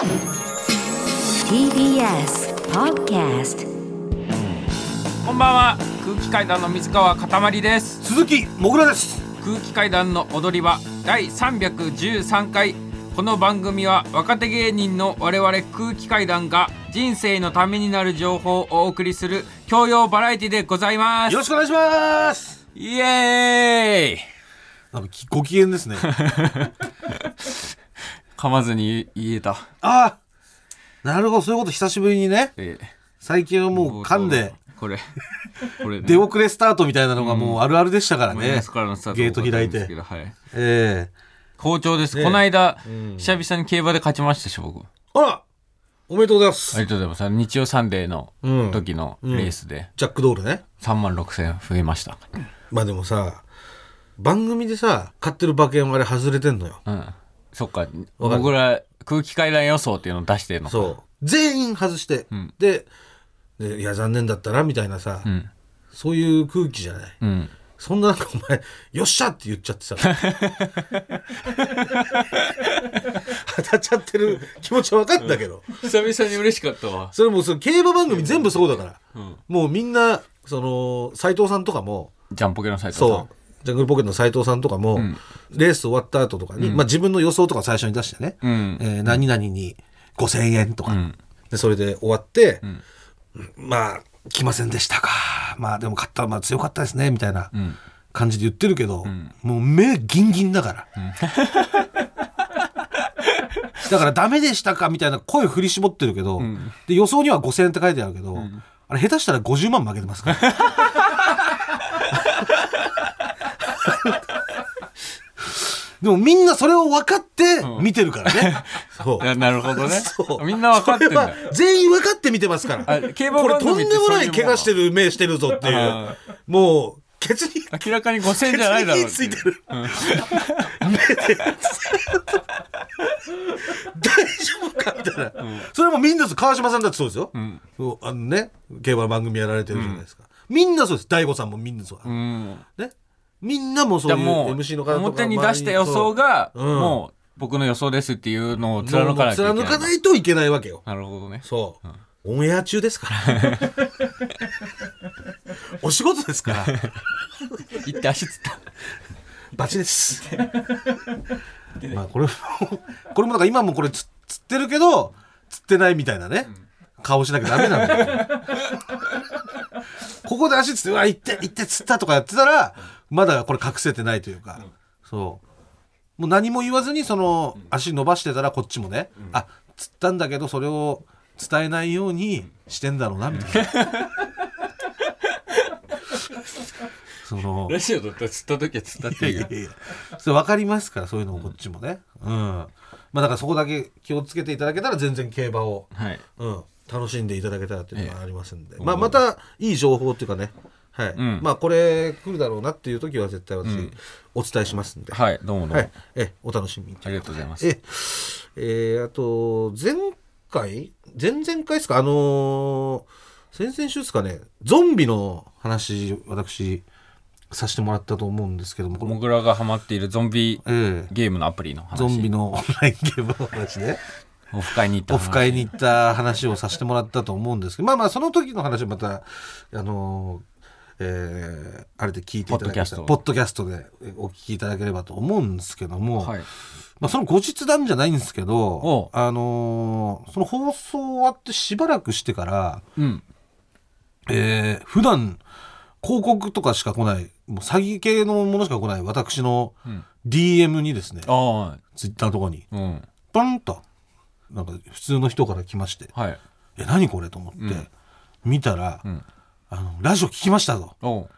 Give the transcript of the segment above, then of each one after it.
TBS Podcast こんばんは。空気階段の水川かたまりです。鈴木もぐらです。空気階段の踊り場第313回。この番組は若手芸人の我々空気階段が人生のためになる情報をお送りする教養バラエティでございます。よろしくお願いします。イエーイ。なんかきご機嫌ですね 噛まずに言えた、ああなるほどそういうこと久しぶりにね。えー最近はもう噛んで。これ。これ、ね、出遅れスタートみたいなのがもうあるあるでしたからね。マイナスからのスタートゲート開いて。はい、え好調です、ねこの間、ん。久々に競馬で勝ちましたし僕。えあらおめでとうございます、ありがとうございます。日曜サンデーのうん。時のレースで。ジャックドールね。3万6千増えました。まあでもさ番組でさ買ってる馬券はあれ外れてんのよ。うんそっか。僕ら空気階段予想っていうのを出してるのか。そう。全員外して、ん。ででいや残念だったなみたいなさ、うん。そういう空気じゃない。うん。そんななんかお前、よっしゃって言っちゃってさ。当たっちゃってる気持ちは分かったけど。久々に嬉しかったわ。それもうその競馬番組全部そうだから。うん。もうみんな、その、斎藤さんとかも、ジャンポケの斎藤さん。そう、ジャングルポケットの斎藤さんとかも、ん。レース終わった後とかに、まあ自分の予想とか最初に出してね、うん。えー何々に5000円とか、ん。でそれで終わって、ん。まあ、来ませんでしたか。まあでも勝った、まあ強かったですね、みたいな。ん。感じで言ってるけど、もう目ギンギンだから。だからダメでしたかみたいな声振り絞ってるけど、で予想には5000円って書いてあるけど、あれ下手したら50万負けてますから。でもみんなそれを分かって見てるからね。そういやなるほどねそうみんな分かってんだそれは全員分かって見てますから。あ競馬これ番組ってとんでもないそういうもん怪我してる目してるぞっていうあ。もう、ケツに、明らかに5000円じゃないだろうケツに火ついてる。目で。大丈夫かみたいな。それもみんなです。川島さんだってそうですよ。そうあのね、競馬の番組やられてるじゃないですか。みんなそうです。大悟さんもみんなそう。うんね。みんなもそういう MC の方とか表に出した予想がそううんもう僕の予想ですっていうのを貫かないといけない貫かないといけないわけよ。なるほどねそう。オンエア中ですから。お仕事ですから。行って足つったバチです。まあこれも、これもなんか今もこれつ釣ってるけど、釣ってないみたいなね、顔しなきゃダメなんだよ。ここで足つって、うわ、行って、行って釣ったとかやってたら、まだこれ隠せてないというか、そう。もう何も言わずにその足伸ばしてたらこっちもね、あ、釣ったんだけどそれを伝えないようにしてんだろうな、みたいな。その、ラジオだったら釣った時は釣ったっていういやいやいや。それ分かりますからそういうのもこっちもね。うん。まあだからそこだけ気をつけていただけたら全然競馬を、はい。うん、楽しんでいただけたらっていうのがありますんで、えまあ、またいい情報っていうかねはい、ん。まあこれ来るだろうなっていう時は絶対私、お伝えしますんで、はいどうもどうも、はい、えお楽しみに。ありがとうございます。ええ。ーあと前回？前々回ですか？あのー先々週ですかね？ゾンビの話私させてもらったと思うんですけどもこれ。モグラがハマっているゾンビええ。ゲームのアプリの話。ゾンビのオンラインゲームの話ね。オフ会に行った話。オフ会に行った話をさせてもらったと思うんですけどまあまあその時の話はまたあのーえーあれで聞いていただけたらポポッドキャストでお聞きいただければと思うんですけども、はい。まあ、その後日談じゃないんですけおど、あのーその放送終わってしばらくしてから、うん。えー普段広告とかしか来ないもう詐欺系のものしか来ない私のうん。DM にですね、あツイッターとかにあうん。パンとなんか普通の人から来ましてはい「え何これ?」と思って、うん。見たら、んあの「ラジオ聞きました」と。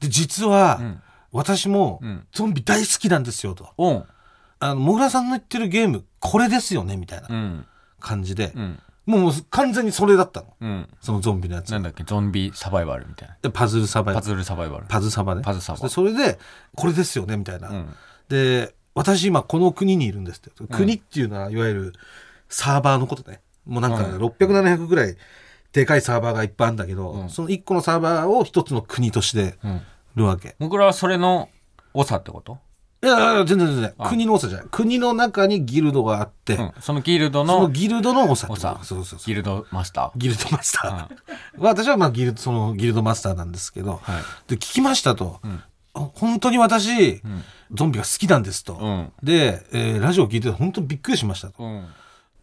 で実は、ん私もうんゾンビ大好きなんですよと。あの、もぐらさんの言ってるゲーム、これですよねみたいなうん感じで、うんもう完全にそれだったの。うんそのゾンビのやつ。なんだっけゾンビサバイバルみたいなでパズルサバイパズルサバイバルパズサバね。パズサバでそれで、これですよねみたいな。うんで、私今この国にいるんですって。国っていうのは、いわゆるサーバーのことね。もうなんか、うん600、700ぐらいでかいサーバーがいっぱいあるんだけど、うん。その1個のサーバーを一つの国としてうん。るわけ。僕らはそれの長ってこと？いやいや全然全然。あ。国の長じゃない。国の中にギルドがあって、うん、そのギルドそののギルドの長ってこと。長そうそうそうギルドマスター？ギルドマスター、私はまあギルドそのギルドマスターなんですけど、はい。で聞きましたと、ん。本当に私、ゾンビが好きなんですと、うん。で、えーラジオ聞いてて本当にびっくりしましたと、うん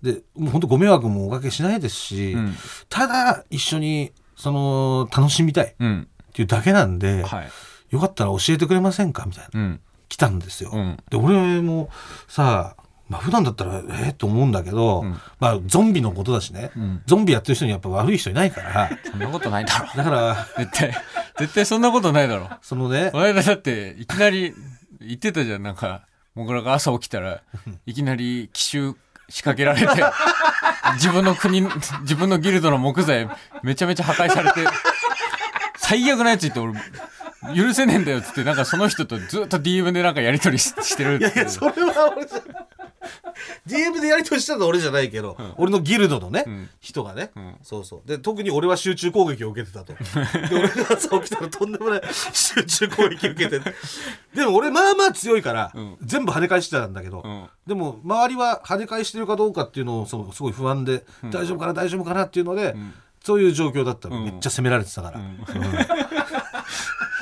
でもう本当ご迷惑もおかけしないですし、うん。ただ一緒にその楽しみたいっうんていうだけなんで、はい。よかったら教えてくれませんかみたいな。うん。来たんですよ。うん。で俺もさまあ普段だったらええと思うんだけど、ん。まあゾンビのことだしね、ん。ゾンビやってる人にやっぱ悪い人いないから。そんなことないだろ。だから絶対絶対そんなことないだろ。そのねこの間だっていきなり言ってたじゃん。なんかもぐらが朝起きたらいきなり奇襲仕掛けられて 自分の国自分のギルドの木材めちゃめちゃ破壊されて最悪なやつ言って俺許せねえんだよっつってなんかその人とずっと DM でなんかやり取りししてるっいやいやそれは俺 DM でやり取りしたのは俺じゃないけど、俺のギルドのね、ん。人がね、ん。そうそう。で特に俺は集中攻撃を受けてたと。で俺が朝起きたらとんでもない 集中攻撃受けてでも俺まあまあ強いから、ん。全部跳ね返してたんだけど、うん。でも周りは跳ね返してるかどうかっていうのをそうすごい不安で、大丈夫かな大丈夫かなっていうので、そういう状況だっためっちゃ責められてたから、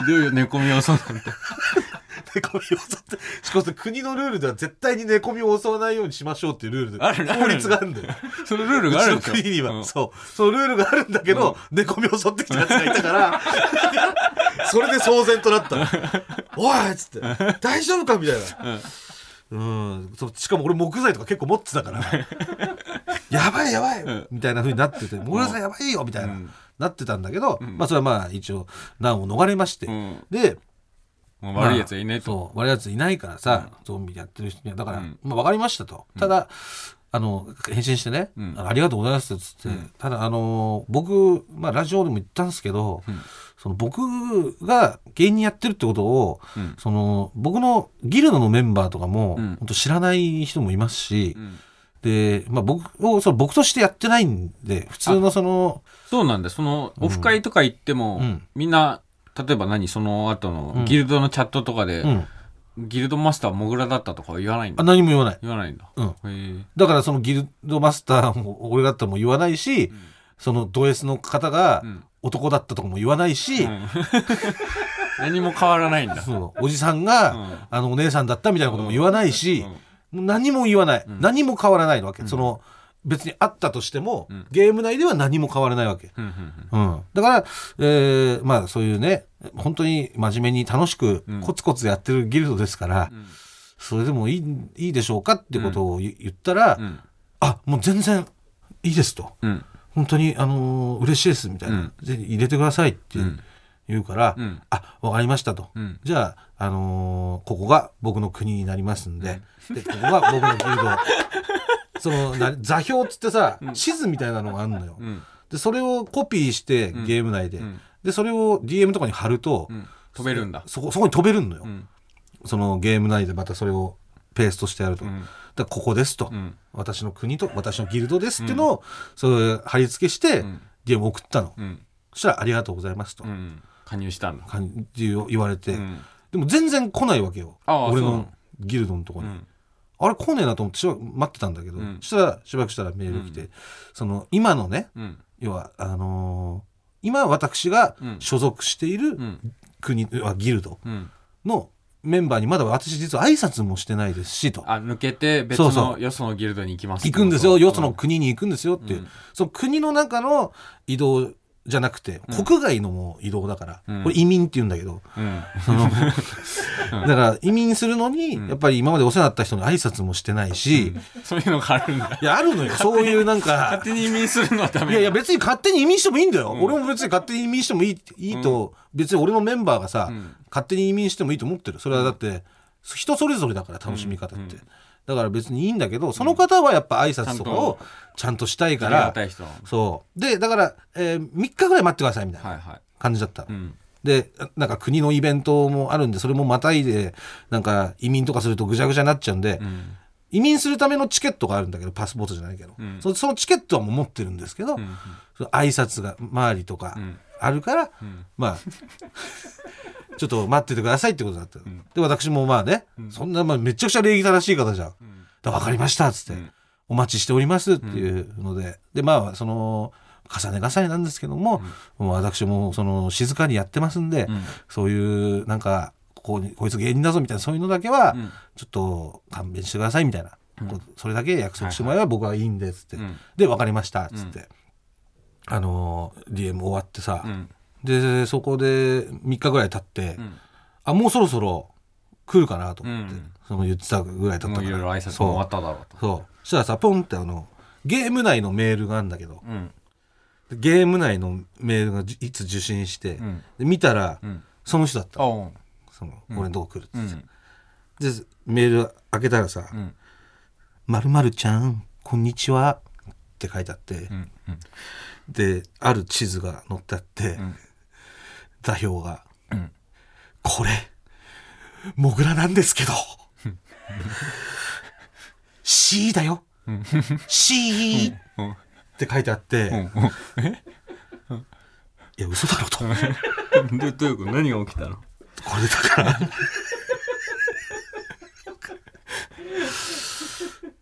ひどいよ寝込みをそうなんて。寝込みを襲ってしかも国のルールでは絶対に寝込みを襲わないようにしましょうっていうルールである 法律があるんだよ。そのルールがあるんですよ国には、うん。そう。そのルールがあるんだけど、寝込みを襲ってきたやつがいたから それで騒然となったの「おい!」っつって「大丈夫か?」みたいな。うん、そうしかも俺木材とか結構持ってたから「やばいやばい!」ん。みたいな風になってて「木材やばいよ!」みたいな、うん。なってたんだけど、まあそれはまあ一応難を逃れまして、うん。でもう悪いやつはいないと、そう悪いやついないからさ、ゾンビやってる人には。だから、うん。まあ、分かりましたと、ただあの返信してね、うん。ありがとうございますっつって、ただあの僕、まあ、ラジオでも言ったんですけど、ん。その僕が芸人やってるってことを、うん。その僕のギルドのメンバーとかも、うん。本当知らない人もいますし、うん。で、まあ、僕をその僕としてやってないんで普通のそのそうなんだ。そのオフ会とか行っても、うん。みんな例えば何その後のギルドのチャットとかで、うん、ギルドマスターモグラだったとかは言わないんだあ何も言わない。言わないんだ、うん。だからそのギルドマスターも俺だったらも言わないし、そのド S の方がん。男だったとかも言わないし、うん。何も変わらないんだ。そう。おじさんが、うん。あのお姉さんだったみたいなことも言わないし、何も言わない、何も変わらないわけ、その別にあったとしても、ん。ゲーム内では何も変わらないわけ、うんうんうん、だから、えーまあそういうね本当に真面目に楽しくうん。コツコツやってるギルドですから、ん。それでもいいいいでしょうかってことを言言ったら、うん。あもう全然いいですと。うん。本当に、あのー嬉しいですみたいな、うん。ぜひ入れてくださいってうん言うから、うん。あわかりましたと、うん。じゃあ、あのーここが僕の国になりますんで,、でここが僕のギルド そのな 座標っつってさ、地図みたいなのがあるのよ、うん。でそれをコピーしてゲーム内で、ん。でそれを DM とかに貼ると、うん。飛べるんだ。そこそこに飛べるのよ、うん。そのゲーム内でまたそれをペーストしてやると、ん。だここですと、うん。私の国と私のギルドですっていうのを、それ貼り付けして、ん。DM 送ったの、うん。そしたら「ありがとうございます」と、うん。加入したんだ感じを言われて、うん。でも全然来ないわけよ。俺の。ギルドのとこに、うんあれ来ねえなと思ってしば待ってたんだけど、ん。そしたらしばらくしたらメール来て、その今のねうん。要はあのー今私がうん。所属しているん。国、はギルドうん。のメンバーにまだ私実は挨拶もしてないですしと。あ抜けて別のよそのギルドに行きます行くんですよ、よそのうん。国に行くんですよっていう、うん。その国の中の移動じゃなくて、国外のも移動だから、うん。これ移民って言うんだけど、うん。だから移民するのに、やっぱり今までお世話になった人に挨拶もしてないし、そういうのがあるんだ。いやあるのよ。そういうなんか勝手に移民するのはダメいやいや別に勝手に移民してもいいんだよ、俺も別に勝手に移民してもいいいいと、別に俺のメンバーがさ、ん。勝手に移民してもいいと思ってる。それはだって人それぞれだから楽しみ方って、だから別にいいんだけどその方はやっぱ挨拶とかをちゃんとしたいから、そう。でだから、えー3日ぐらい待ってくださいみたいないはい。感じだった。の、うん。でなんか国のイベントもあるんでそれもまたいでなんか移民とかするとぐちゃぐちゃになっちゃうんで、うん移民するためのチケットがあるんだけどパスポートじゃないけど、ん。そそのチケットはもう持ってるんですけど、うんその挨拶が周りとかん。あるから、ん。まあ ちょっと待っててくださいってことだった、で私もまあね、そんなまあめちゃくちゃ礼儀正しい方じゃん、だ分かりましたっつって、ん。お待ちしておりますっていうので、でまあその重ね重ねなんですけども,、もう私もその静かにやってますんで、ん。そういうなんかここにこいつ芸人だぞみたいなそういうのだけは、ん。ちょっと勘弁してくださいみたいな、それだけ約束してもらえば僕はいいんでっつって、ん。で分かりましたっつって、あの DM 終わってさ、うん。でそこで3日ぐらい経って、ん。あもうそろそろ来るかなと思って、うん。その言ってたぐらい経ったから。いろいろ挨拶も終わっただろうと。そう。そしたらさポンってあのゲーム内のメールがあるんだけど。うん。ゲーム内のメールがじいつ受信して、ん。で見たら、ん。その人だったその俺のとこ来るっつって、うん。でメール開けたらさん「まるまるちゃんこんにちは」って書いてあって、うんうん。である地図が載ってあって、ん。座標が、んこれモグラなんですけど C だよ。C うん。って書いてあって、うん。いや嘘だろと。こうん。ど どういうこと？何が起きたの？れだから。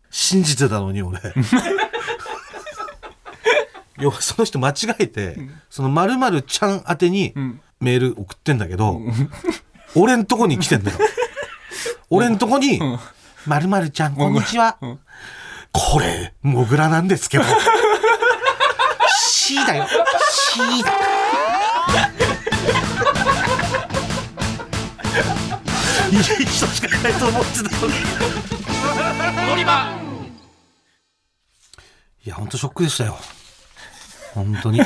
信じてたのに俺。要はその人間違えて、そのまるちゃん宛てにん。メール送ってんだけど、俺んとこに来てんだよ。俺んとこに「まるちゃんこんにちは、ん。これモグラなんですけど。C だよ。C だいい人しかいないと思ってたのに。踊り場いや本当ショックでしたよ。本当に。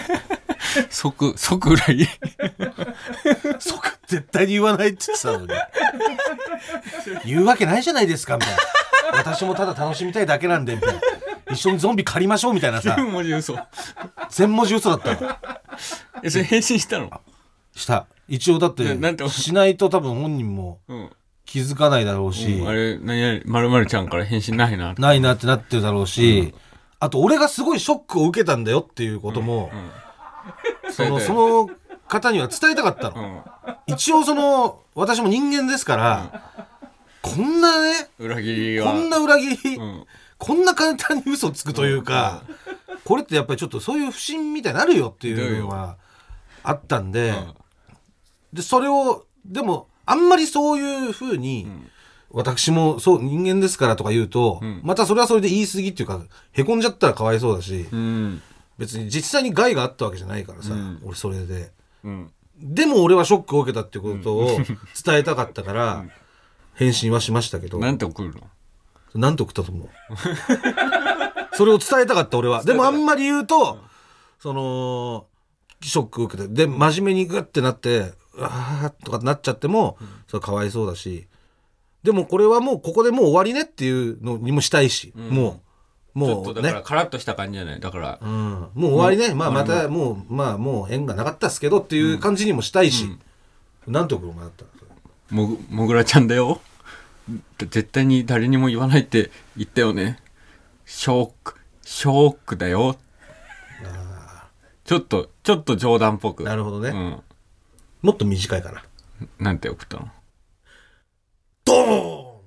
即 即裏切り。そこ絶対に言わないって言ってたのに。言うわけないじゃないですかみたいな。私もただ楽しみたいだけなんでみたいな。一緒にゾンビ借りましょうみたいなさ。文字嘘。全文字嘘だったの。えそれ返信したの？した。一応だってしないと多分本人もうん気づかないだろうし、あれ何々まるまるちゃんから返信ないな。ないなってなってるだろうし、あと俺がすごいショックを受けたんだよっていうことも、そのその方には伝えたかったの、うん。一応その私も人間ですから、こんなね裏切りは。こんな裏切り、ん。こんな簡単に嘘つくというか、これってやっぱりちょっとそういう不審みたいになるよっていうのはあったんで、でそれをでもあんまりそういうふうに、私もそう人間ですからとか言うと、またそれはそれで言い過ぎっていうかへこんじゃったらかわいそうだし、うん別に実際に害があったわけじゃないからさ、俺それで。うんでも俺はショックを受けたってことを伝えたかったから、返信はしましたけど、なんて送るの？なんて送ったと思う？それを伝えたかった俺は。でもあんまり言うと、その、ショックを受けて、で、真面目にグッてなって、あーとかなっちゃっても、それかわいそうだし、でもこれはもうここでもう終わりねっていうのにもしたいし、もう、もうちょっとだからね。カラッとした感じじゃないだから。うん、もう終わりね、まあまたもうまあもう縁がなかったっすけどっていう感じにもしたいし、なんて送るお前だった。もぐもぐらちゃんだよ。絶対に誰にも言わないって言ったよね。ショックショックだよ。ちょっとちょっと冗談っぽく。なるほどね、うんもっと短いかな。なんて送ったの？ドーン。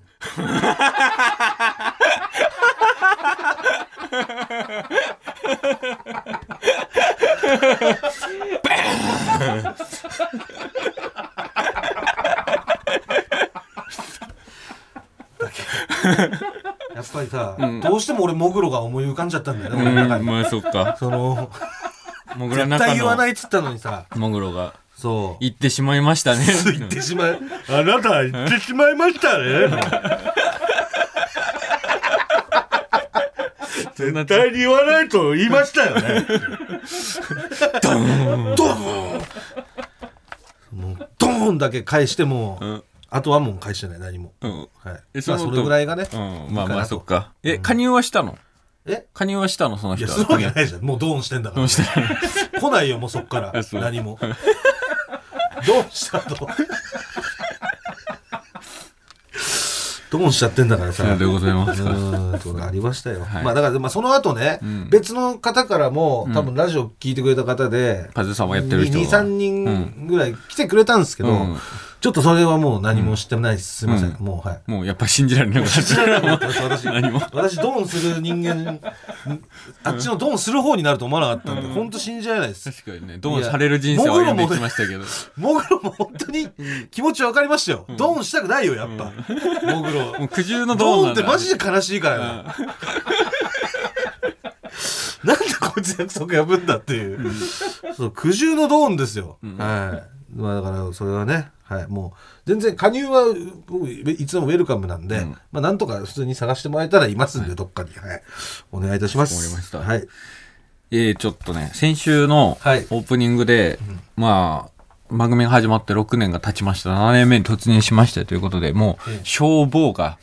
やっぱりさ、どうしても俺モグロが思い浮かんじゃったんだよね、俺の中に。まあそっか。そのもぐら絶対言わないっつったのにさもぐろがそう。言ってしまいましたね。言ってしまいあなた言ってしまいましたね。絶対に言わないと言いましたよね。ドーン。ドーン。もうドーンだけ返しても、ん。あとはもう返してない何も、うん。はい。えそのまあそれぐらいがね、うん。まあまあそっか。え加入はしたの？え？加入はしたのそのい人は？やするわけないじゃん。もうドーンしてんだから。どうした 来ないよもうそっから。何もドーンしたと？ドーンしちゃってんだからさ。さようでございますかうーんありましたよ、はい。まあだから、まあ、その後ね、別の方からも多分ラジオ聞いてくれた方で、カズさんもやってる人が23人ぐらい来てくれたんですけど、うんちょっとそれはもう何も知ってないです。すみません。うんもう、はい。もうやっぱり信じられなかった私、何も私、ドンする人間、あっちのドンする方になると思わなかったんで、本当信じられないです。確かにねどうされる人生を歩んできましたけどモグロも本当に気持ち分かりましたよ。ドンしたくないよ、やっぱ。モグロ。もう苦渋のドーンドンなんだってマジで悲しいからな。なんでこいつ約束破んだっていう。そう、苦渋のドーンですよ。はい。まあだから、それはね、はい。もう、全然加入は、僕いつでもウェルカムなんで、うん。まあなんとか普通に探してもらえたらいますんで、どっかに。はい。お願いいたします。はい。えー、ちょっとね先週のオはい。ープニングで、まあ番組が始まって6年が経ちました。7年目に突入しましたということでもうええ。消防が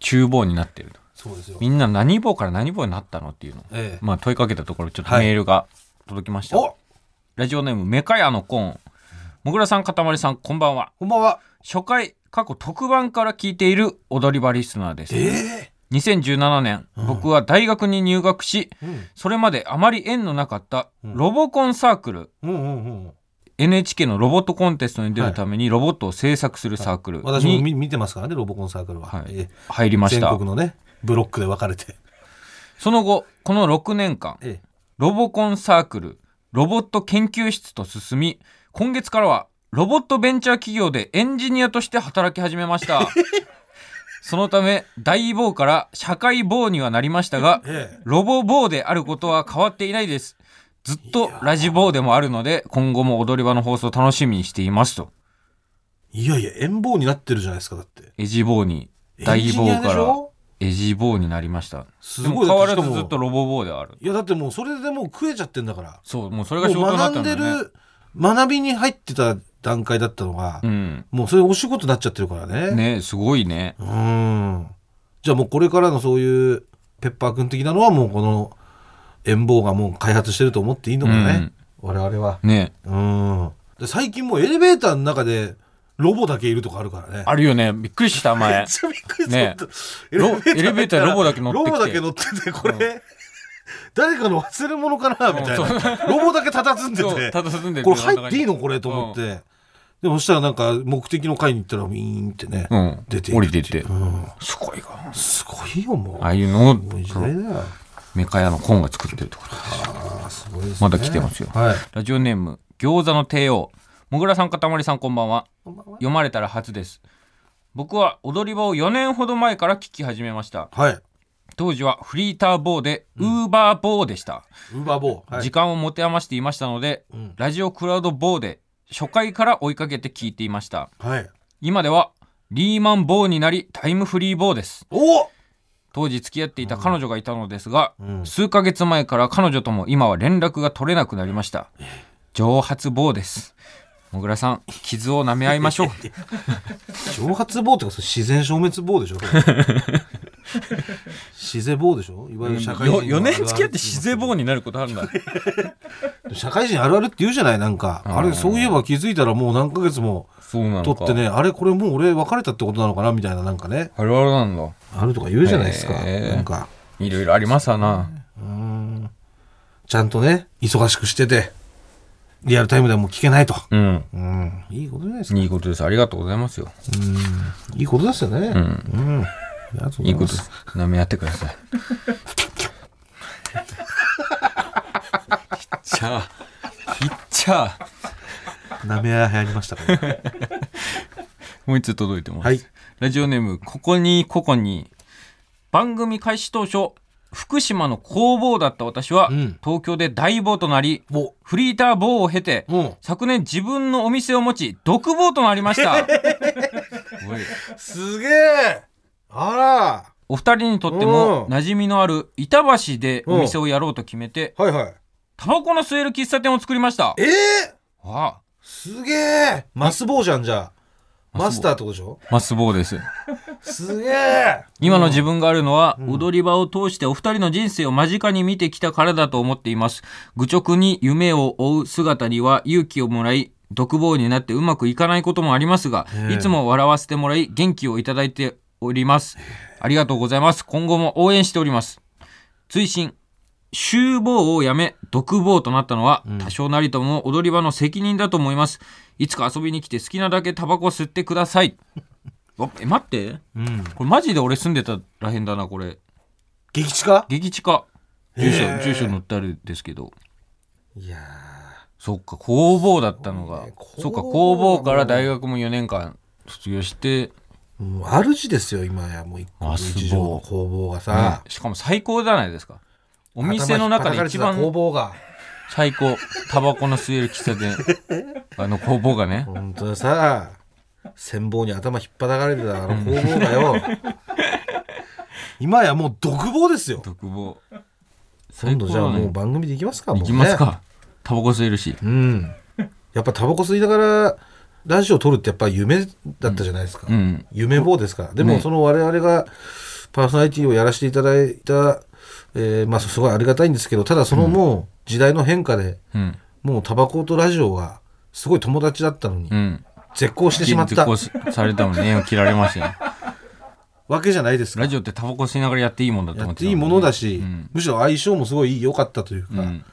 厨房になってると。そうですよ。みんな何棒から何棒になったのっていうの。を、ええ。まあ問いかけたところちょっとはい。メールが届きました、おラジオネームメカヤのコーンもぐらさんかたまりさんこんばんはこんばんは。初回過去特番から聞いている踊り場リスナーですえ2017年、僕は大学に入学しえうん。それまであまり縁のなかったロボコンサークル、うんうんうん。NHK のロボットコンテストに出るためにロボットを制作するサークルに私も見見てますからね、ロボコンサークルは。はいええ入りました全国のね、ブロックで分かれて。その後この6年間ええロボコンサークルロボット研究室と進み今月からはロボットベンチャー企業でエンジニアとして働き始めました。そのため大棒から社会棒にはなりましたがええ。ロボ棒であることは変わっていないです。ずっとラジ棒でもあるので今後も踊り場の放送を楽しみにしていますと。いやいや、円棒になってるじゃないですか、だって。エジ棒に大棒からエジ棒になりました。すごい変わらずずっとロボ棒である。いや、だってもうそれでもう食えちゃってんだから。そうもうそれが仕事になった学んだよね。る、学びに入ってた段階だったのが、うんもうそれお仕事になっちゃってるからね。ねすごいねうん。じゃあもうこれからのそういうペッパーくん的なのはもうこの円棒がもう開発してると思っていいのかね。我々は。ねうん。で最近もうエレベーターの中でロボだけいるとかあるからね。あるよねびっくりしため前っちゃびっくりした。ねエレベーターにロボだけ乗ってロボだけ乗ってて、これ、誰かの忘れ物かなみたいな。ロボだけ佇んでて、ただ住んでるこれ入っていいのこれと思って。でもそしたらなんか目的の階に行ったらウィーンってね、うん。出て降りてて。うん。すごいがすごいよ、もう。ああいうのを。メカ屋のコーンが作ってるところ。ああ、すごいですね。まだ来てますよ。はい。ラジオネーム餃子の帝王。もぐらさんかたまりさんこんばんは。読まれたら初です。僕は踊り場を4年ほど前から聞き始めました。はい。当時はフリーターボーでウーバーボーでした、ウーバーボー。はい。時間を持て余していましたので、うん。ラジオクラウドボーで初回から追いかけて聞いていました。はい。今ではリーマンボーになりタイムフリーボーです。お！当時付き合っていた彼女がいたのですが、うん。数ヶ月前から彼女とも今は連絡が取れなくなりました。蒸発棒です。もぐらさん傷を舐め合いましょう。蒸発棒ってか自然消滅棒でしょ自然棒でしょ？いわゆる社会人の4年付き合って自自然棒になることあるんだ。社会人あるあるって言うじゃないなんか。あれそういえば気づいたらもう何ヶ月も取ってねあれこれもう俺別れたってことなのかなみたいななんかね。あるあるなんだあるとか言うじゃないですか。なんか。いろいろありますわな。うん。ちゃんとね忙しくしててリアルタイムでも聞けないと。うん。うん。いいことじゃないですか。いいことです。ありがとうございますよ。いいことですよね。うん。うんいまいいこと舐め合ってください。ひっちゃひっちゃ舐め合い流行りましたからね。もう一つ届いてます、はい。ラジオネームここにここに番組開始当初福島の工房だった私は、うん。東京で大棒となりお。フリーター棒を経て、うん。昨年自分のお店を持ち独房となりました。すげえあら。お二人にとってもうん。馴染みのある板橋でお店をやろうと決めてはいはい。タバコの吸える喫茶店を作りました。ええわあ。すげえ。マスボウじゃんじゃあ。マスターってことでしょ？マス棒です。すげえ。今の自分があるのは、踊り場を通してお二人の人生を間近に見てきたからだと思っています。愚直に夢を追う姿には勇気をもらい独房になってうまくいかないこともありますが、ええ。いつも笑わせてもらい元気をいただいております。ありがとうございます。今後も応援しております。追伸集合をやめ独房となったのはうん。多少なりとも踊り場の責任だと思います。いつか遊びに来て好きなだけタバコ吸ってください。おえ待って。うん。これマジで俺住んでたらへんだなこれ。激地か激地下。住所、住所載ってあるんですけど。いやそっか工房だったのが、ね。そっか工房工房から大学も4年間卒業して、う主ですよ今や。もう一個あ一条の工房がね。さ、しかも最高じゃないですか。お店の中で一頭引っ叩かれてた工番房が。最高。タバコの吸える喫茶店。あの工房がね。本当にさ。羨望に頭引っ張かれてたあの工房がよ。今やもう独房ですよ。独房。今度じゃあもう番組で行きますかもう行ねきますか。タバコ吸えるし。うん。やっぱタバコ吸いながらラジオ撮るってやっぱ夢だったじゃないですか、うん。夢棒ですから。でもね。その我々がパーソナリティをやらせていただいた、えーまあすごいありがたいんですけどただそのもう時代の変化で、うん。もうタバコとラジオがすごい友達だったのに、うん。絶交してしまった。絶交されたもんね縁を切られましたよ。わけじゃないですか。ラジオってタバコ吸いながらやっていいもんだとや思ってっていいものだし、うん。むしろ相性もすごい良かったというか、うん。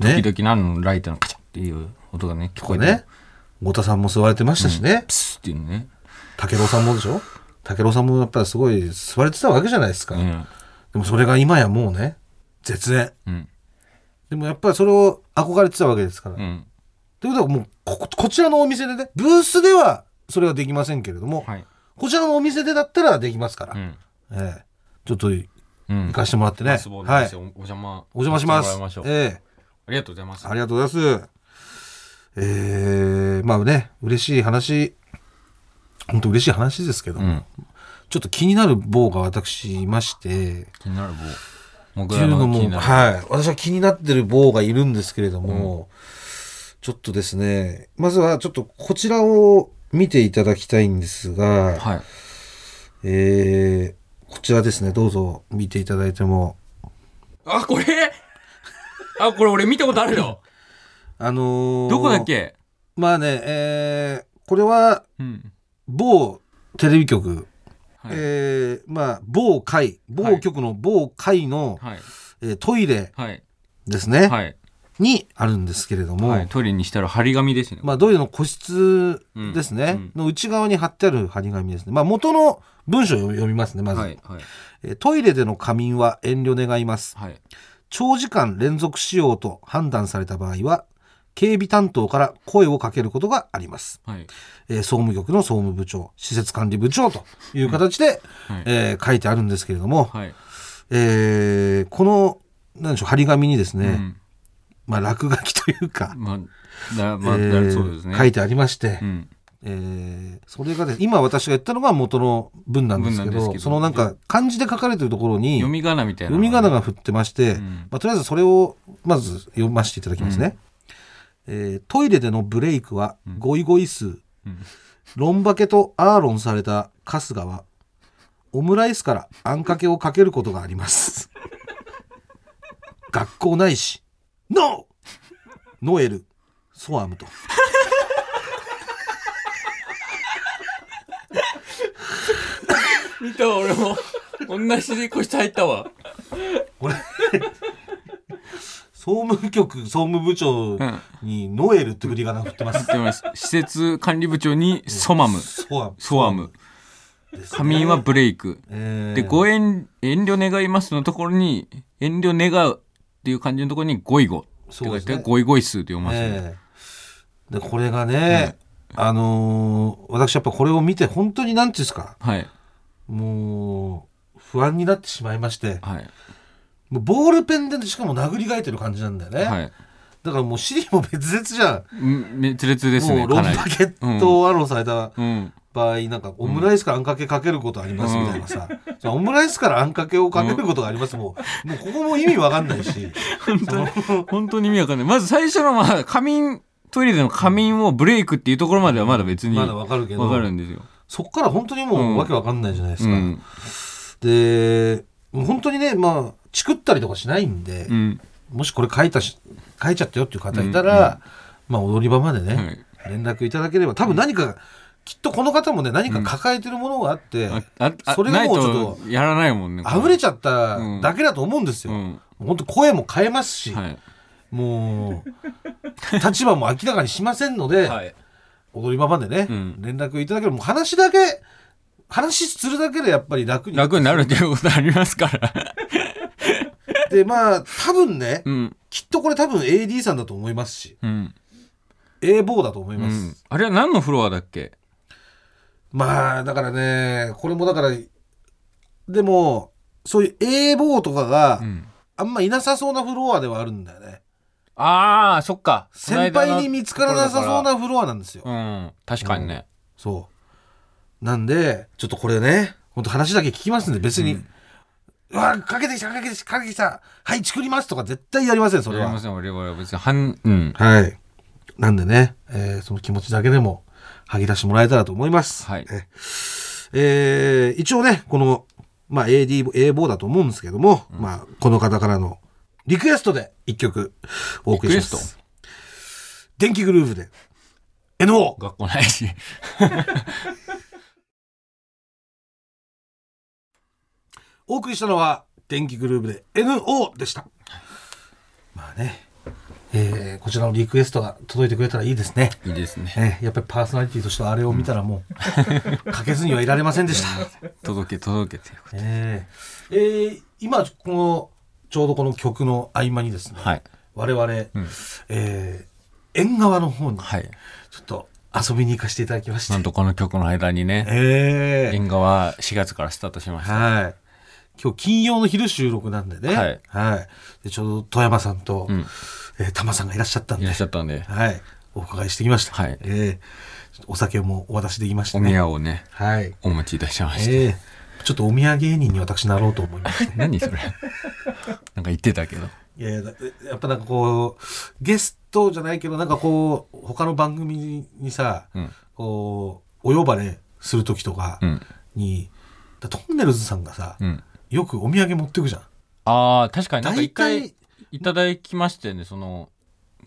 ね。時々何のライターのカチャっていう音がね聞こえて。ね太田さんも吸われてましたしね。プスっていうのね。武郎さんもでしょ？武郎さんもやっぱりすごい吸われてたわけじゃないですか、うん。でもそれが今やもうね絶縁。うん。でもやっぱりそれを憧れてたわけですから、うん。ということはもうここちらのお店でねブースではそれはできませんけれども、はい。こちらのお店でだったらできますから、うん。ええ。ちょっと行うん。かしてもらってね、はい店おお邪魔お邪魔します。ええ。ありがとうございます。ありがとうございますええまあね嬉しい話本当嬉しい話ですけど、うん。ちょっと気になる棒が私いまして気になる棒。いうのもはい。私は気になってる棒がいるんですけれども、ちょっとですねまずはちょっとこちらを見ていただきたいんですが、はい。えーこちらですねどうぞ見ていただいても。あこれ？あこれ俺見たことあるよあのーどこだっけ？まあねえーこれはうん。某テレビ局、はい。えーまあ某会某局の某会の、はい。えートイレはい。ですね、はい。にあるんですけれども、はい。トイレにしたら張り紙ですね。まあ、トイレの個室ですね、うん。の内側に貼ってある張り紙ですね。まあ、元の文章を読みますね、まず、はい。はい。えートイレでの仮眠は遠慮願います。はい。長時間連続使用と判断された場合は、警備担当から声をかけることがあります。はい。えー総務局の総務部長、施設管理部長という形で、はい。えー書いてあるんですけれども、はい。えーこの、なんでしょう、張り紙にですね、うん。まあ、落書きというか、まあだまあえーそうですね。書いてありまして、うん。えーそれがです今私が言ったのが元の文なんですけどそのなんか漢字で書かれてるところに読み仮名みたいな読み仮名が振ってまして、うん。まあ、とりあえずそれをまず読ませていただきますね、えートイレでのブレイクはゴイゴイ数、うん。ロンバケとアーロンされた春日はオムライスからあんかけをかけることがあります。学校ないし。ノー！ノエル。ソアムと。見た俺も。同じで個室入ったわ。これ総務局総務部長にノエルって振り仮名振ってます。言 ってます。施設管理部長にソマム。ソアム。仮眠はブレイク。えー。でご遠遠慮願いますのところに遠慮願うっていう漢字のところにゴイゴ。って書いて、ねゴイゴイ数って読ますね、ええでこれがね、あのー私やっぱこれを見て本当に何ていうんですか。はい。もう不安になってしまいまして。はいもうボールペンでしかも殴り書いてる感じなんだよね、はい。だからもう尻も別々じゃん、うん滅裂ですねもうロンかなり。バケットアロンされたうん。場合、なんかオムライスからあんかけかけることありますみたいなさ、そのオムライスからあんかけをかけることがありますもう。もうここも意味わかんないし。本当に本当に意味わかんない。まず最初のまあ仮眠トイレでの仮眠をブレイクっていうところまではまだ別にまだわかるけど。わかるんですよ、そっから本当にもう、うん。わけわかんないじゃないですか。うん。で本当にねまあチクったりとかしないんで、うん。もしこれ書いたし書いちゃったよっていう方いたら、まあ踊り場までね、はい。連絡いただければ多分何か、きっとこの方もね何か抱えてるものがあって、あああそれがもうちょっとやらないもんね溢れちゃったうん。だけだと思うんですよ。うん。本当声も変えますし、はい。もう立場も明らかにしませんので、はい。踊り場までね、うん。連絡いただけるもう話だけ話するだけでやっぱり楽に楽になるっていうことありますからでまあ多分ね、うん。きっとこれ多分 AD さんだと思いますしうん。A ボーだと思いうます、ん。あれは何のフロアだっけ？まあだからねこれもだからでもそういう A ボーとかがうん。あんまいなさそうなフロアではあるんだよね。ああそっか。先輩に見つからなさそうなフロアなんですよ、うん。確かにね。そう。なんでちょっとこれねほんと話だけ聞きますんで別に、うんうわかけてきたかけてきたかけてきた。はい作ります。とか絶対やりませんそれは。やりません我々は別に半うん。はい。なんでね、えーその気持ちだけでも吐き出してもらえたらと思います。はい。ええー一応ねこの、まあ、AD A ボーだと思うんですけども、まあ、この方からのリクエストで一曲お送りしまリクエす電気グルーヴで。NO 学校ないしお送りしたのは電気グルーヴで NO でした。まあね、えーこちらのリクエストが届いてくれたらいいですね。いいですね。えーやっぱりパーソナリティとしてはあれを見たらもう、かけずにはいられませんでした。届け届けてえーえー今このちょうどこの曲の合間にですね、はい。我々、ん。えー縁側の方にはい。ちょっと遊びに行かせていただきまして、なんとこの曲の間にね。えー。縁側4月からスタートしました。はい。今日金曜の昼収録なんでね、はい。でちょうど富山さんと、うん。えー玉さんがいらっしゃったんで。いらっしゃったんで。はい、お伺いしてきました。はい。えーお酒もお渡しできましたおね。宮をねはい。お持ちいたしまして。ええちょっとお土産芸人に私なろうと思いまして。何それ。なんか言ってたけど。いやいや、だやっぱなんかこう、ゲストじゃないけど、なんかこう、他の番組にさ、うん。こう、お呼ばれする時とかうん。トンネルズさんがさ、うんよくお土産持ってくじゃん。ああ確かに。なんか一大回体いただきましたよねその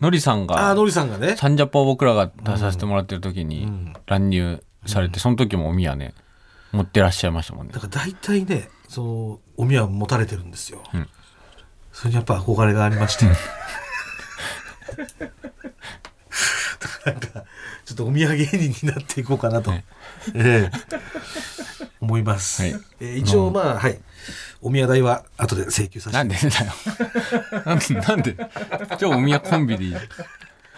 のりさんああ、がのりさんがね。サンジャポを僕らが出させてもらってる時にうん。乱入されて、その時もお宮ね持ってらっしゃいましたもんね。だから大体ね、その、お宮持たれてるんですよ。うん。それにやっぱ憧れがありまして。なんか、ちょっとお土産芸人になっていこうかなと、ね。ええ思います。はいえー一応まあ、はい。お宮代は後で請求させてなんでだよなんでなんで？じゃあお宮コンビでいい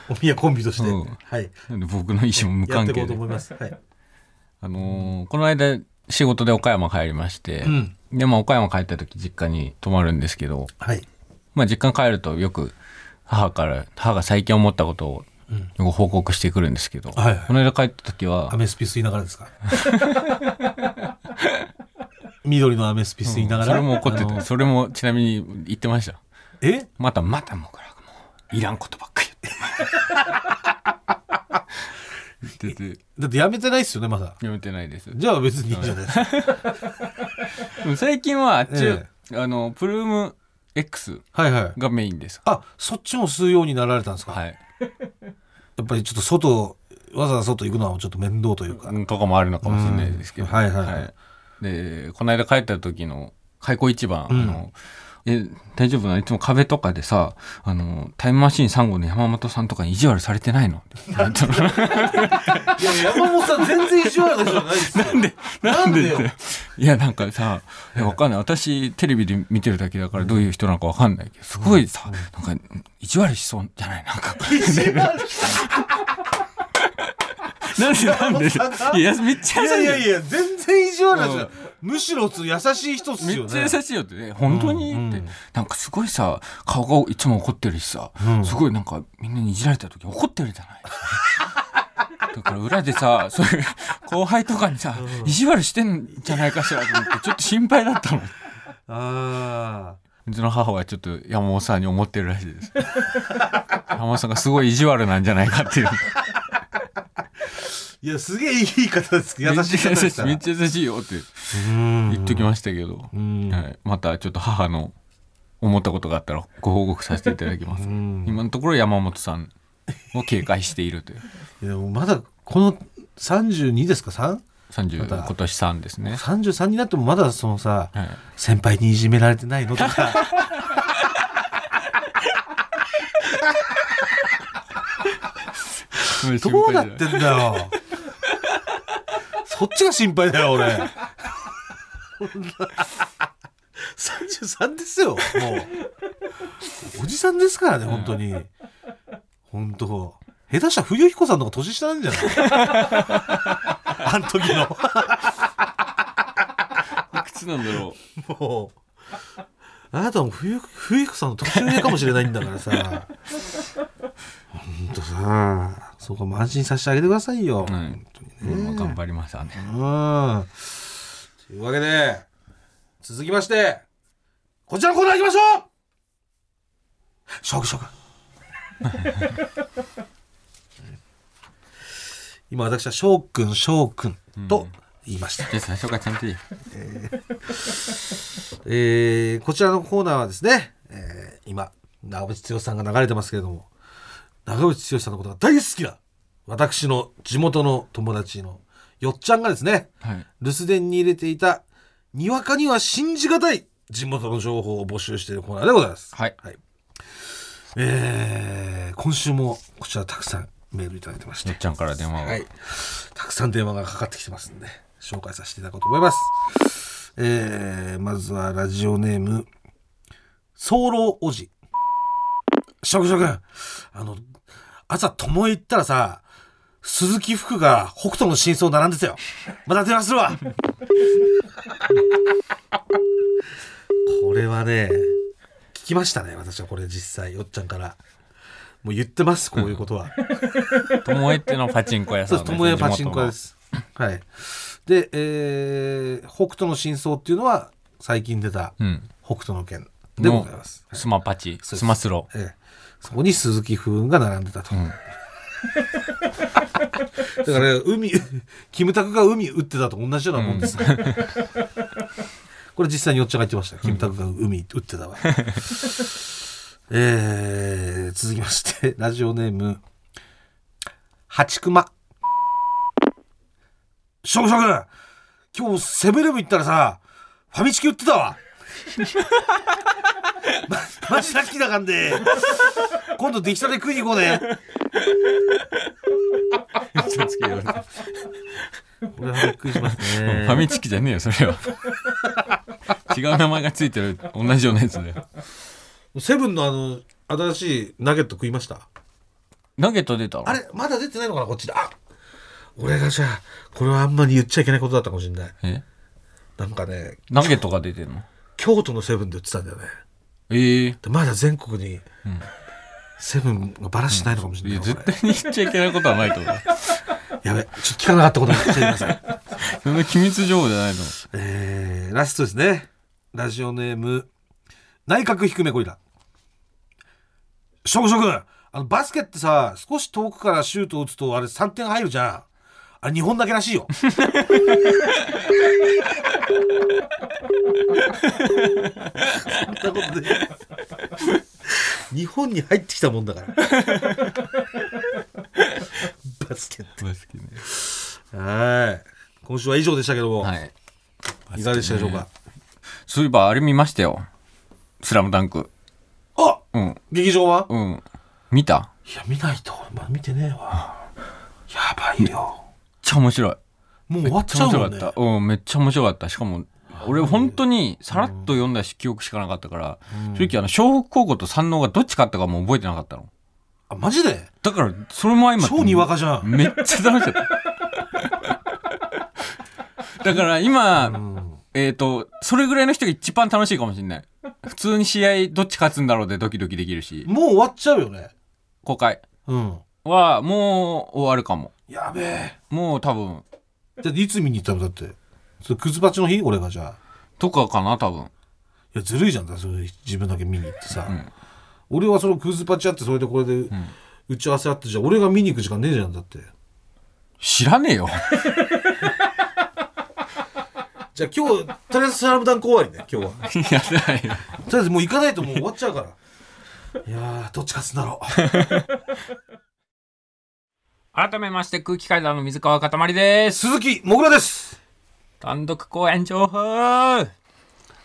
お宮コンビとして、うんはい。なんで僕の意思も無やっていこ関係でうと思います。はい。あのーこの間仕事で岡山帰りまして、うんでまあ岡山帰った時実家に泊まるんですけどはい。まあ実家帰るとよく母から母が最近思ったことをご報告してくるんですけど、はいはい。この間帰った時はアメスピ吸いながらですか？緑のアメスピ吸いながら、それも怒ってあの。てそれもちなみに言ってました。え？またまたもうこれもういらんことばっかり言って。言っててだってやめてないっすよねまだ。やめてないです。じゃあ別にいいんじゃないですか。でも最近はあっち、え。あのプルーム X はいはい。がメインです。あそっちも吸うようになられたんですか、はいやっぱりちょっと外わざわざ外行くのはちょっと面倒というか、うんとかもあるのかもしれないですけど、うんはいはいはい。でこの間帰った時の開口一番、うん。あのえ大丈夫なの？いつも壁とかでさあのタイムマシーン3号の山本さんとかに意地悪されてないの？山本さん全然意地悪じゃないですよ。なんでなんでよ。いやなんかさいやわかんない。私テレビで見てるだけだからどういう人なのかわかんないけどすごいさ、なんか意地悪しそうじゃない？なんか。意地悪なんでなんで？山本さんが？いやめっちゃい優しいやいやいや全然意地悪ですよ、むしろ優しい人っすめっちゃ優しいよってね本当に、うん。って。なんかすごいさ顔がいつも怒ってるしさ、うん。すごいなんかみんなにいじられた時怒ってるじゃない？だから裏でさそういう後輩とかにさ、意地悪してんじゃないかしらと思ってちょっと心配だったのあうちの母はちょっと山本さんに思ってるらしいです。山本さんがすごい意地悪なんじゃないかっていう。あいやすげえいい方です優しい方めっちゃ優しいでしたらめっちゃ優しいよって言言っときましたけど、うん。はい、またちょっと母の思ったことがあったらご報告させていただきます、うん。今のところ山本さん を警戒しているという。いやまだこの32ですか？3? 30ま、今年3ですね。33になってもまだそのさ、はい、先輩にいじめられてないの？とか。どうなってんだよ。そっちが心配だよ俺。33ですよもう。おじさんですからね本当に。本当。下手したら冬彦さんの方が年下なんじゃない？あん時の。いくつなんだろもう。あなたも冬冬彦さんの年上かもしれないんだからさ。本当さ。そこも安心させてあげてくださいよ、う、うんもう頑張りましたね。うん。というわけで、続きまして、こちらのコーナー行きましょう！勝負勝負。今私は翔くん翔くんと言いました。じゃあ最初からちゃんと言え。えー。こちらのコーナーはですね、えー今、長渕剛さんが流れてますけれども、長渕剛さんのことが大好きな、私の地元の友達のよっちゃんがですね、はい。留守電に入れていた、にわかには信じがたい地元の情報を募集しているコーナーでございます。はいえー今週もこちらたくさんメールいただいてましてよっ、ちゃんから電話が、はい。たくさん電話がかかってきてますんで、紹介させていただこうと思います。えー、まずはラジオネーム、早漏おじ。しょくしょく、あの、朝、ともえ行ったらさ、鈴木福が北斗の真相並んでたよ。また電話するわ。これはね、聞きましたね、私はこれ実際、よっちゃんから。もう言ってます、こういうことは。ともえってのパチンコ屋さそうです。んねともえパチンコ屋です。はい。で、えー、北斗の真相っていうのは、最近出たうん北斗の拳でございます。スマパチそうですスマスロええそこに鈴木風雲が並んでたと。ん だから、海、キムタクが海打ってたと同じようなもんです。これ実際によっちゃんが言ってました。キムタクが海打ってたわ。えー、続きまして、ラジオネーム、ハチクマ。しょくしょく今日セブンイレブン行ったらさ、ファミチキ売ってたわ。ま、マジさっきだかんで。今度出来たて食いに行こうね。これはびっくりしますフね。ァミチキじゃねえよそれは 違う名前がついてる同じようなやつでセブンのあの、新しいナゲット食いました？ナゲット出た？のあれまだ出てないのかなこっちで。あ俺がじゃあ、これはあんまり言っちゃいけないことだったかもしれない。え？なんかね、ナゲットが出てんの？京都のセブンで売ってたんだよね。ええでまだ全国に、セブンがバラしてないのかもしれいない。これや絶対に言っちゃいけないことはないと思うやべ、ちょっと聞かなかったことになっちゃいません。そんな機密情報じゃないのえー、ラストですね。ラジオネーム、内閣低めゴリラ。しょくしょく、あの、バスケってさ、少し遠くからシュートを打つと、あれ3点入るじゃん。あれ日本だけらしいよ。そんなことで。日本に入ってきたもんだから。バスケって。バスケねはい。今週は以上でしたけども、はいいかがでしたでしょうか？そういえばあれ見ましたよ。スラムダンク。あうん。劇場はうん。見た？いや、見ないと。まだ見てねえわ。やばいよ。めっちゃ面白い。もう終わっちゃうもんね。めっちゃ面白。かった。うんめっちゃ面白かった。しかも俺本当にさらっと読んだし記憶しかなかったから、正直あの湘北高校と山王がどっち勝ったかも覚えてなかったの。あ、マジで？だからそれも相まって超にわかじゃん。めっちゃ楽しかっただから今、うん。えっ、とそれぐらいの人が一番楽しいかもしれない普通に試合どっち勝つんだろうでドキドキできるしもう終わっちゃうよね。公開うん。はもう終わるかもやべえ。もう多分じゃあいつ見に行ったの？だって。それクズバチの日？俺がじゃあ。とかかな多分いや、ずるいじゃんだ。それ自分だけ見に行ってさ。俺はそのクズバチやって、それでこれで打ち合わせあって、じゃあ俺が見に行く時間ねえじゃんだって。知らねえよ じゃあ今日、とりあえずスラムダンク終わりね、今日は。やだよとりあえずもう行かないともう終わっちゃうから。いやー、どっち勝つんだろ改めまして空気階段の水川かたまりでう。す鈴木もぐらです。単独公演情報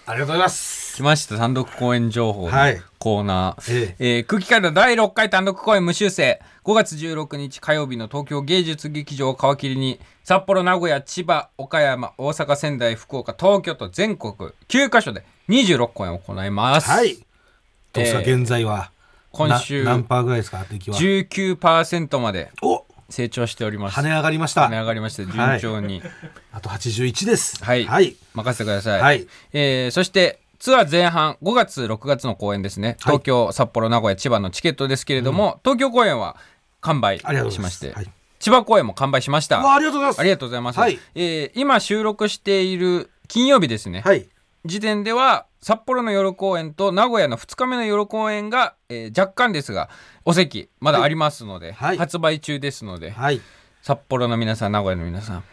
ありがとうございます。来ました単独公演情報のはい。コーナー、ええ。ー空気階段第6回単独公演無修正。5月16日火曜日の東京芸術劇場を皮切りに札幌名古屋千葉岡山大阪仙台福岡東京と全国9カ所で26公演を行います、はい。どうですか、えー現在は。今週な何パーぐらいですか出来は。19%まで。お成長しております。跳ね上がりました。跳ね上がりまして順調に、あと81です。はい。はい、任せてください、はい。えーそしてツアー前半5月6月の公演ですね。東京、札幌名古屋千葉のチケットですけれども、東京公演は完売します。して、はい。千葉公演も完売しました。ありがとうございます。ありがとうございます、はい。えー今収録している金曜日ですね、はい。時点では札幌の夜公演と名古屋の2日目の夜公演が、えー若干ですがお席まだありますので、はい。発売中ですので、はい。札幌の皆さん名古屋の皆さん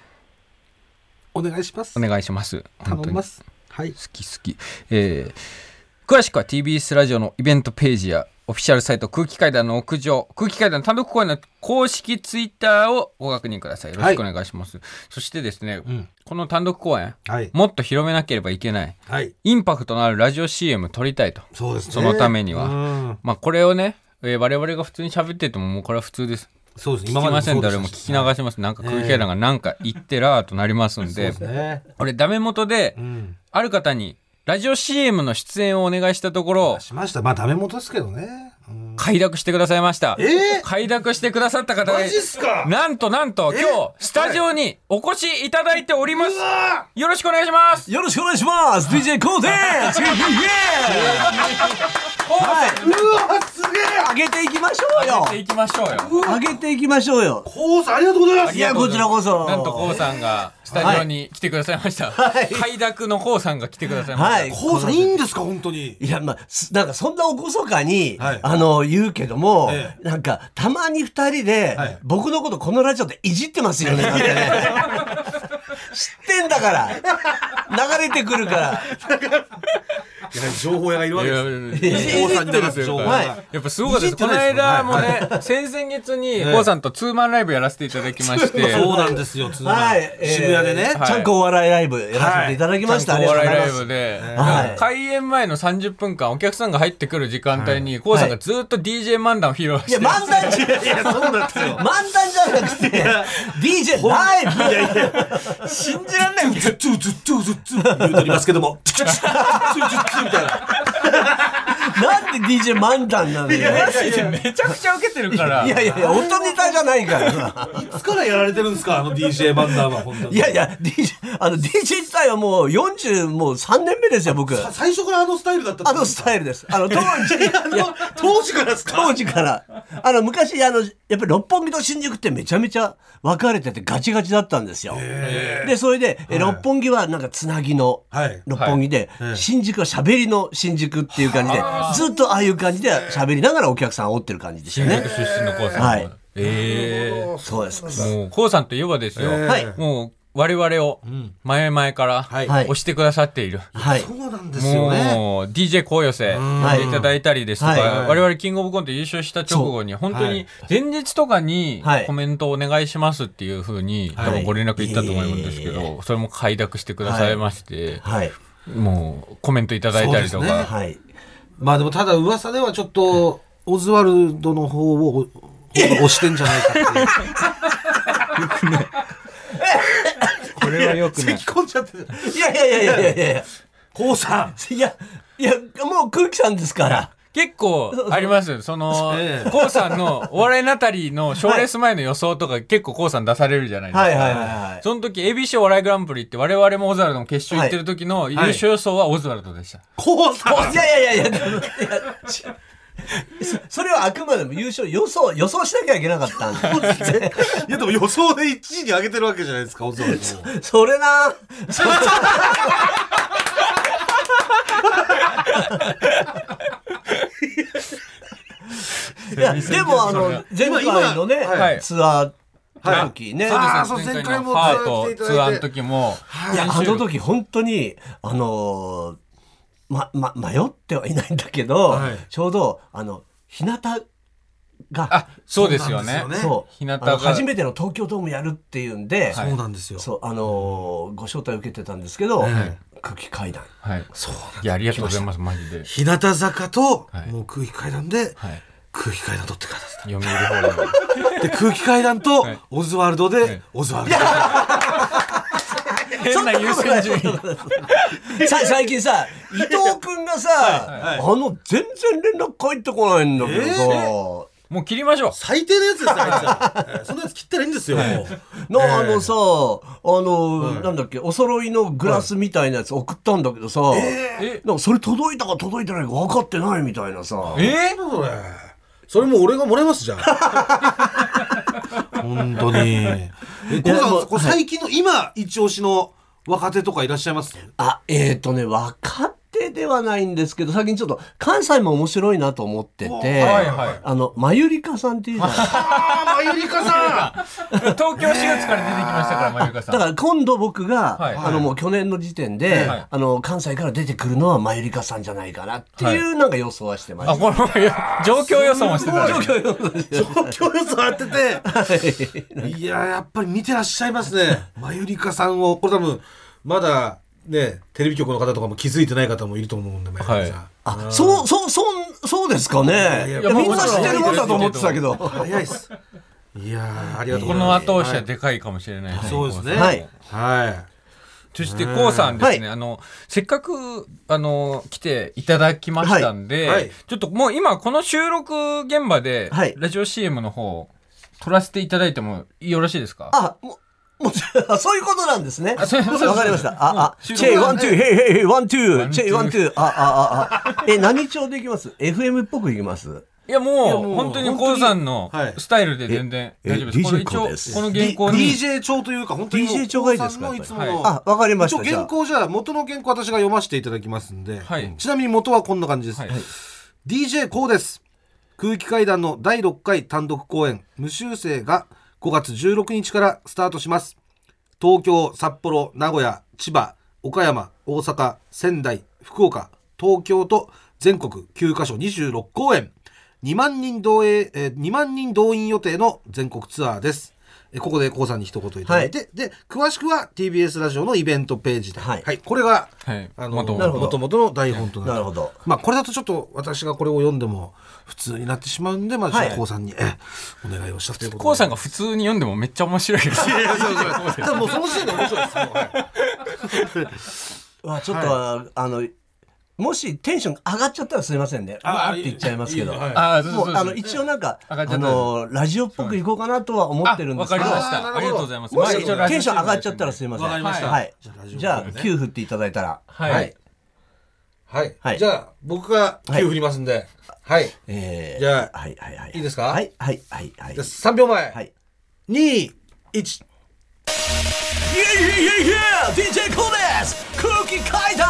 お願いします。お願いします。頼みま本す。はい。好き好き、えー詳しくは TBS ラジオのイベントページやオフィシャルサイト空気階段の屋上空気階段単独公演の公式ツイッターをご確認ください。よろしくお願いします、そしてですね、ん。この単独公演はい。もっと広めなければいけないはい。インパクトのあるラジオ CM 撮りたいと。そうですね。そのためには。うん。まあこれをね、えー我々が普通に喋っててももうこれは普通です。そうです。聞きません誰も聞き流します。なんか空気階段がなんか言ってらーとなりますんで。ね。俺ダメ元でうん。ある方にラジオ CM の出演をお願いしたところしました。まあダメ元ですけどね、うん快諾してくださいました。えー？快諾してくださった方がマジっすか？なんとなんとえ今日スタジオにお越しいただいております。よろしくお願いします。よろしくお願いします。DJ コーデン！スイエーイうわすげえ！上げていきましょうよ。やっていきましょうよ。上げていきましょうよ。コウさんありがとうございます。いやこちらこそ。なんとコウさんがスタジオに来てくださいました、はい。快諾のコウさんが来てくださいました、はい。コウさんいいんですか本当に。いやまあすなんかそんなおこそかに、はい。あの言うけども、えなんかたまに二人で、はい。僕のことこのラジオでいじってますよねなんてね。知ってんだから。流れてくるから いや情報屋がいるわけですいやいやコウさんに流す情報はいがやっぱすごかったです。この間もはね、先々月に、えコウさんとツーマンライブやらせていただきまして、そうなんですよつながはい、渋谷でねはいちゃんこお笑いライブやらせていただきました、ちゃんとお笑いライブで、開演前の30分間、お客さんが入ってくる時間帯に、コウさんがずっと DJ 漫談を披露していや漫談じゃいやそうなんですよ漫談じゃなくて DJ ライブいやいや信じらんないずっとずっとずっと言うとりますけどもチクチクチクチクみたいな。なんで DJ 漫談なのよいやマジでめちゃくちゃ受けてるから。いやいや音ネタじゃないから。いつからやられてるんですか？あの DJ バンダーは本当に。いやいや DJ あの DJ 自体はもう40もう3年目ですよ僕。さ最初からあのスタイルだったあのスタイルです。あの当時 あの当時からですか？当時から。あの昔あのやっぱり六本木と新宿ってめちゃめちゃ分かれててガチガチだったんですよ。でそれで、え六本木はなんかつなぎのはい。六本木で、はい。新宿は喋りの新宿っていう感じでずっとああいう感じで喋りながらお客さんを追ってる感じでしたね。新宿出身のコウさん。はい。えそうです。えもう、コウさんといえばですよ。はい。もう、我々を前々から押してくださっている。はい。そうなんですよね。もう DJ こう寄せはいいただいたりですとか、はい。我々キングオブコント優勝した直後に本当に前日とかにはい。コメントお願いしますっていうふうに多分ご連絡いったと思うんですけど、それも快諾してくださいまして、はい。もうコメントいただいたりとそうですね。か、はいまあでもただ噂ではちょっとオズワルドの方を押してんじゃないかっていう。これはよくない。咳込んじゃってるいやいやいやいや。いやいやこうさん。いやいやもう空気さんですから結構あります。よそのええ。コウさんのお笑いナタリーの賞レース前の予想とか結構コウさん出されるじゃないですか、はいはいはいはいその時 ABC お笑いグランプリって我々もオズワルドの決勝行ってる時の優勝予想はオズワルドでした、こうさん。いやいやいやいやそ それはあくまでも優勝予想予想しなきゃいけなかった。ん でいやでも予想で1位に上げてるわけじゃないですかオズワルドをそれな。そ いやでもあの前回のね、今はい。ツアーはい。の時ね、そう前回もツアー来ていただいて。トツアーの時も。いやあの時本当にあのーまま迷ってはいないんだけど、はい。ちょうどあの日向が。あそうですよね。そう日向が。初めての東京ドームやるっていうんで、そうなんですよ。そうあのーご招待受けてたんですけど、え空気階段。はい。そういやありがとうございますマジで。日向坂と、はい。もう空気階段で、はい。空気階段取ってくださ読売ホールいで空気階段と、はい。オズワルドで、はい。オズワルド。変な優先順位。さ最近さ伊藤君がさ、はい。あの全然連絡返ってこないんだけどさ、もう切りましょう。最低なやつですよあいつ。らえーそんなやつ切ったらいいんですよ、もう。なあのさ、あの、はい。なんだっけ、お揃いのグラスみたいなやつ送ったんだけどさ、え？なんかそれ届いたか届いてないか分かってないみたいなさ。え？なんだそれ？それもう俺がもらいますじゃん。本当に。えこれ最近の今一押しの若手とかいらっしゃいます？あ、えっ、ー、とね、若手ではないんですけど、最近ちょっと関西も面白いなと思ってて、はいはい。あの、まゆりかさんっていうじゃないですか。あ あまゆりかさ東京4月から出てきましたからまゆかさん。だから今度僕が、はい。あのもう去年の時点で、はい。あの関西から出てくるのはまゆりかさんじゃないかなっていうなんか予想はしてまあした。これ状況予想もしてたんですね。ん状況予想当てて。い。ややっぱり見てらっしゃいますね。まゆりかさんを。これ多分まだねテレビ局の方とかも気づいてない方もいると思うんでまゆりかさん、あ、そう、そう、そう、そうですかね。いやいやみんな知ってるもんだと思ってたけど。早いっす。いやーありがとう。こございますの後押しはでかいかもしれないですねそうですね。はい。はい。そしてこうさんですね、はあのせっかくあの来ていただきましたんで、はい。はい。ちょっともう今この収録現場で、はい。ラジオ CM の方撮らせていただいてもよろしいですか？あ、も そういうことなんですね。わかりました。あ、あ、収チェイワントゥー、ヘイヘイヘイ、ワンツーチェイワントゥー、あ、あ、あ、あ、え、何調でいきます ?FM っぽくいきます？いやもう本当にこうさんのはい。スタイルで全然え大丈夫です。えここの原稿 D- に DJ 調というか本当に DJ 調がいいですか？コウさんのいつもやっのあ、わかりました。一応じゃあ。原稿じゃあ元の原稿私が読ませていただきますんで、はい。ちなみに元はこんな感じです、はい。DJ コウです。空気階段の第6回単独公演無修正が5月16日からスタートします。東京札幌名古屋千葉岡山大阪仙台福岡東京と全国9カ所26公演。2万人動員、えー2万人動員予定の全国ツアーです。えーここでコウさんに一言いただいて、で詳しくは TBS ラジオのイベントページで、ははい。いこれが、はい。あの元々なるほど。元々の台本となってなるほど。まあこれだとちょっと私がこれを読んでも普通になってしまうんでまあはい。とコウさんに、えお願いをしたということで。さんが普通に読んでもめっちゃ面白いです。いやいやそうそう。ただもうその時点で面白いです。もう。はい。わちょっと、あの、もしテンション上がっちゃったらすいませんね。あわーって言っちゃいますけど。いいね。はい。もうあの一応なんかあのラジオっぽくいこうかなとは思ってるんですけど。あわかりました。ありがとうございます。もしテンション上がっちゃったらすいません。わかりましたはい。じゃあラジオじゃあね9振っていただいたら。はいはい。はい、じゃあ、僕が9振りますんで。はい。はえー、じゃあ、はいはいはい。いいですか？はいはいはいはい。3秒前。はい。2、1。いイいやいイ DJ コーです空気階段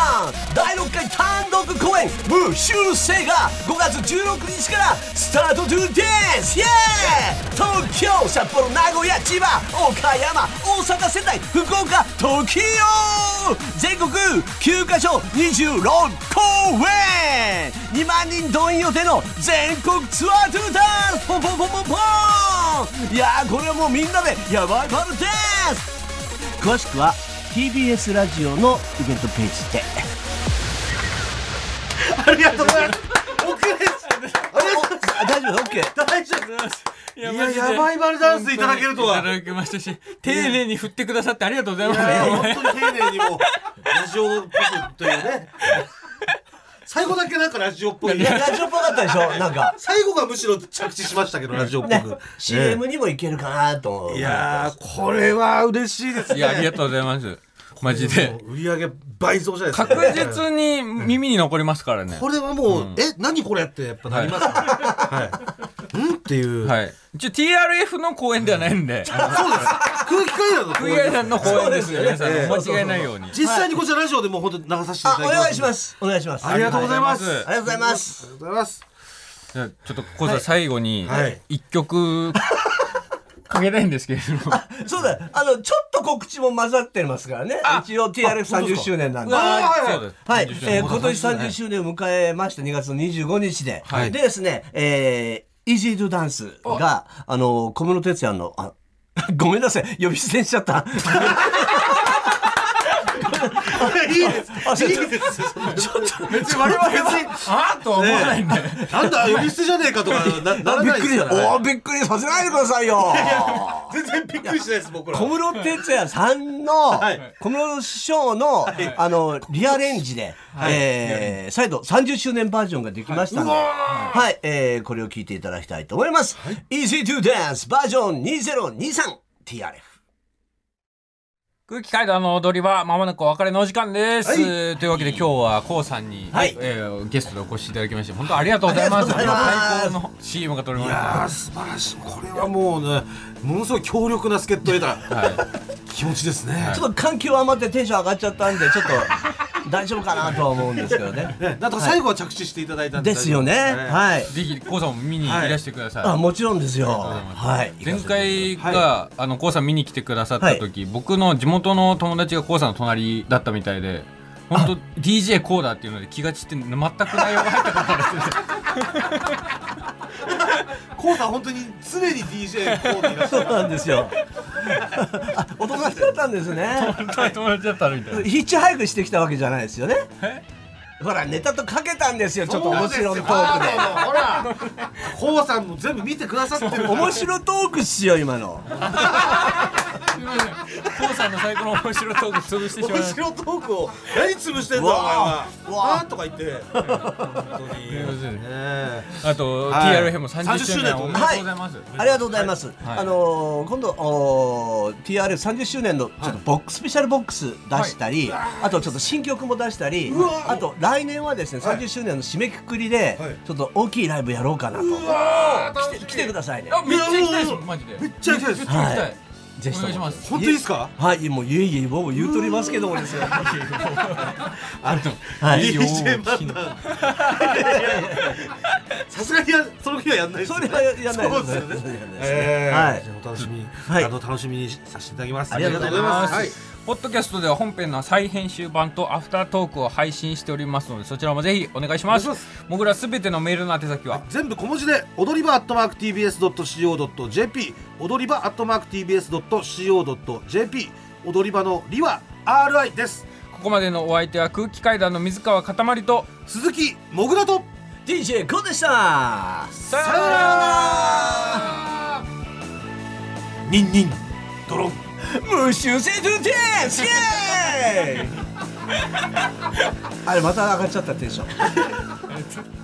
第6回単独公演「無修正」が5月16日からスタートトゥーです。イエー東京札幌名古屋千葉岡山大阪仙台福岡東京全国9カ所26公演。2万人動員予定の全国ツアートゥーダンスポンポンポンポンポンいやーこれはもうみんなでヤバいバルです。詳しくは TBS ラジオのイベントページで。ありがとうございます。ですありがとうございますあ大丈夫？OK 大丈夫です。いいややばいバルダンスいただけるとは。いただきましたし、丁寧に振ってくださってありがとうございます。や本当に丁寧にもラジオっぽくというね最後だけなんかラジオっぽいいやラジオっぽかったでしょ？なんか。最後がむしろ着地しましたけどラジオっぽね。く、CM にもいけるかなと思う。いやーこれは嬉しいですね。いや、ありがとうございます。マジで。売り上げ倍増じゃないですか。確実に耳に残りますからね。これはもう、え何これってやっぱなりますね。はい、うんっていう、はい。一応 TRF の公演ではないんで、そうです。空気階段の公演の公演ですよ。そうです。よね皆さん間違えないように。実際にこちらラジオでもう本当に流させていただきます。願いします。お願いします。ありがとうございます、はいありがとうございます。ありがとうございますじゃあちょっとこうさん最後にはい。一曲かけたいんですけれども。そうだ。あのちょっと告知も混ざってますからね。一応 TRF30 周年なんで。はいはい。ーそうです。はい、30周えー年今年30周年を迎えました2月の25日で、はい。でですね、えーイージードゥダンスが、あの、小室哲哉の、あ、ごめんなさい、呼び捨てにしちゃった。いいです。いいです。ちょっと別に我々はあーとは思わないんで、なんだ呼び捨てじゃねえかとかなならびっくり、ないですからね。おーびっくりさせないでくださいよ。全然びっくりしないです僕ら。小室哲哉さんの、はい。小室師匠の、あの、リアレンジで、えー再度30周年バージョンができましたので、はい、えーこれを聞いていただきたいと思います。Easy to Dance バージョン 2023TRF。空気階段の踊りはまもなくお別れのお時間です、はい。というわけで今日は k o さんに、はい。えーゲストでお越しいただきまして本当ありがとうございます。ありがとうございます最高の CM が撮れまいしたやー素晴らしい。これはもうねものすごい強力な助っ人を得たは気持ちですね、ちょっと環境余ってテンション上がっちゃったんで、ちょっと 大丈夫かなとは思うんですけどね。ねなんとか最後は着地していただいたんでですよね。はい。い、ぜひ k o さんも見にいらしてください、あ、もちろんですよ。はい。前回が、あの k o さん見に来てくださった時、僕の地元の友達が k o さんの隣だったみたいで本当 d j k o だっていうので気が散って全く内容が入ったことないですコウさん本当に常に DJ コウでいらっしゃるそうなんですよ。あ、お友達だったんですね。本当に友達だったみたいなヒッチハイクしてきたわけじゃないですよね。ほら、ネタとかけたんですよ。ちょっと面白いトークで。ほらコウさんも全部見てくださってる面白トークっすよ、今の。すみません。k o さんの最高の面白いトーク潰してしまいま白トークを何潰してんだお前は。うわなんとか言って。本当に。ねあと、はい。TRF も30周年。おめでとうござい。ます、ありがとうございます。あのー今度おー TR30 周年のちょっとボックス、スペシャルボックス出したり、あとちょっと新曲も出したり、あと来年はですね30周年の締めくくりではい。ちょっと大きいライブやろうかなと。来て来てくださいね。あめっちゃ行きたいですマジで。めっちゃ行きたいです。めっちゃ行きたい、ぜひお願いします。本当ですか？はい、もういえいえ、僕も言うとりますけどもですよ。あと、はい。DJ 漫談さすがにやその日はやんないですそれはやんないですよね。それはい。お楽しみに、はい。あの楽しみにさせていただきます。ありがとうございます。はいポッドキャストでは本編の再編集版とアフタートークを配信しておりますのでそちらもぜひお願いします。もぐらすべてのメールの宛先は？全部小文字で踊り場アットマーク TBS.CO.JP 踊り場アットマーク TBS.CO.JP 踊り場のりは RI です。ここまでのお相手は空気階段の水川かたまりと鈴木もぐらと DJ コでした。さよさよなら。ニンニンドロン無修正トゥーテンスイエーイ。あれまた上がっちゃったテンション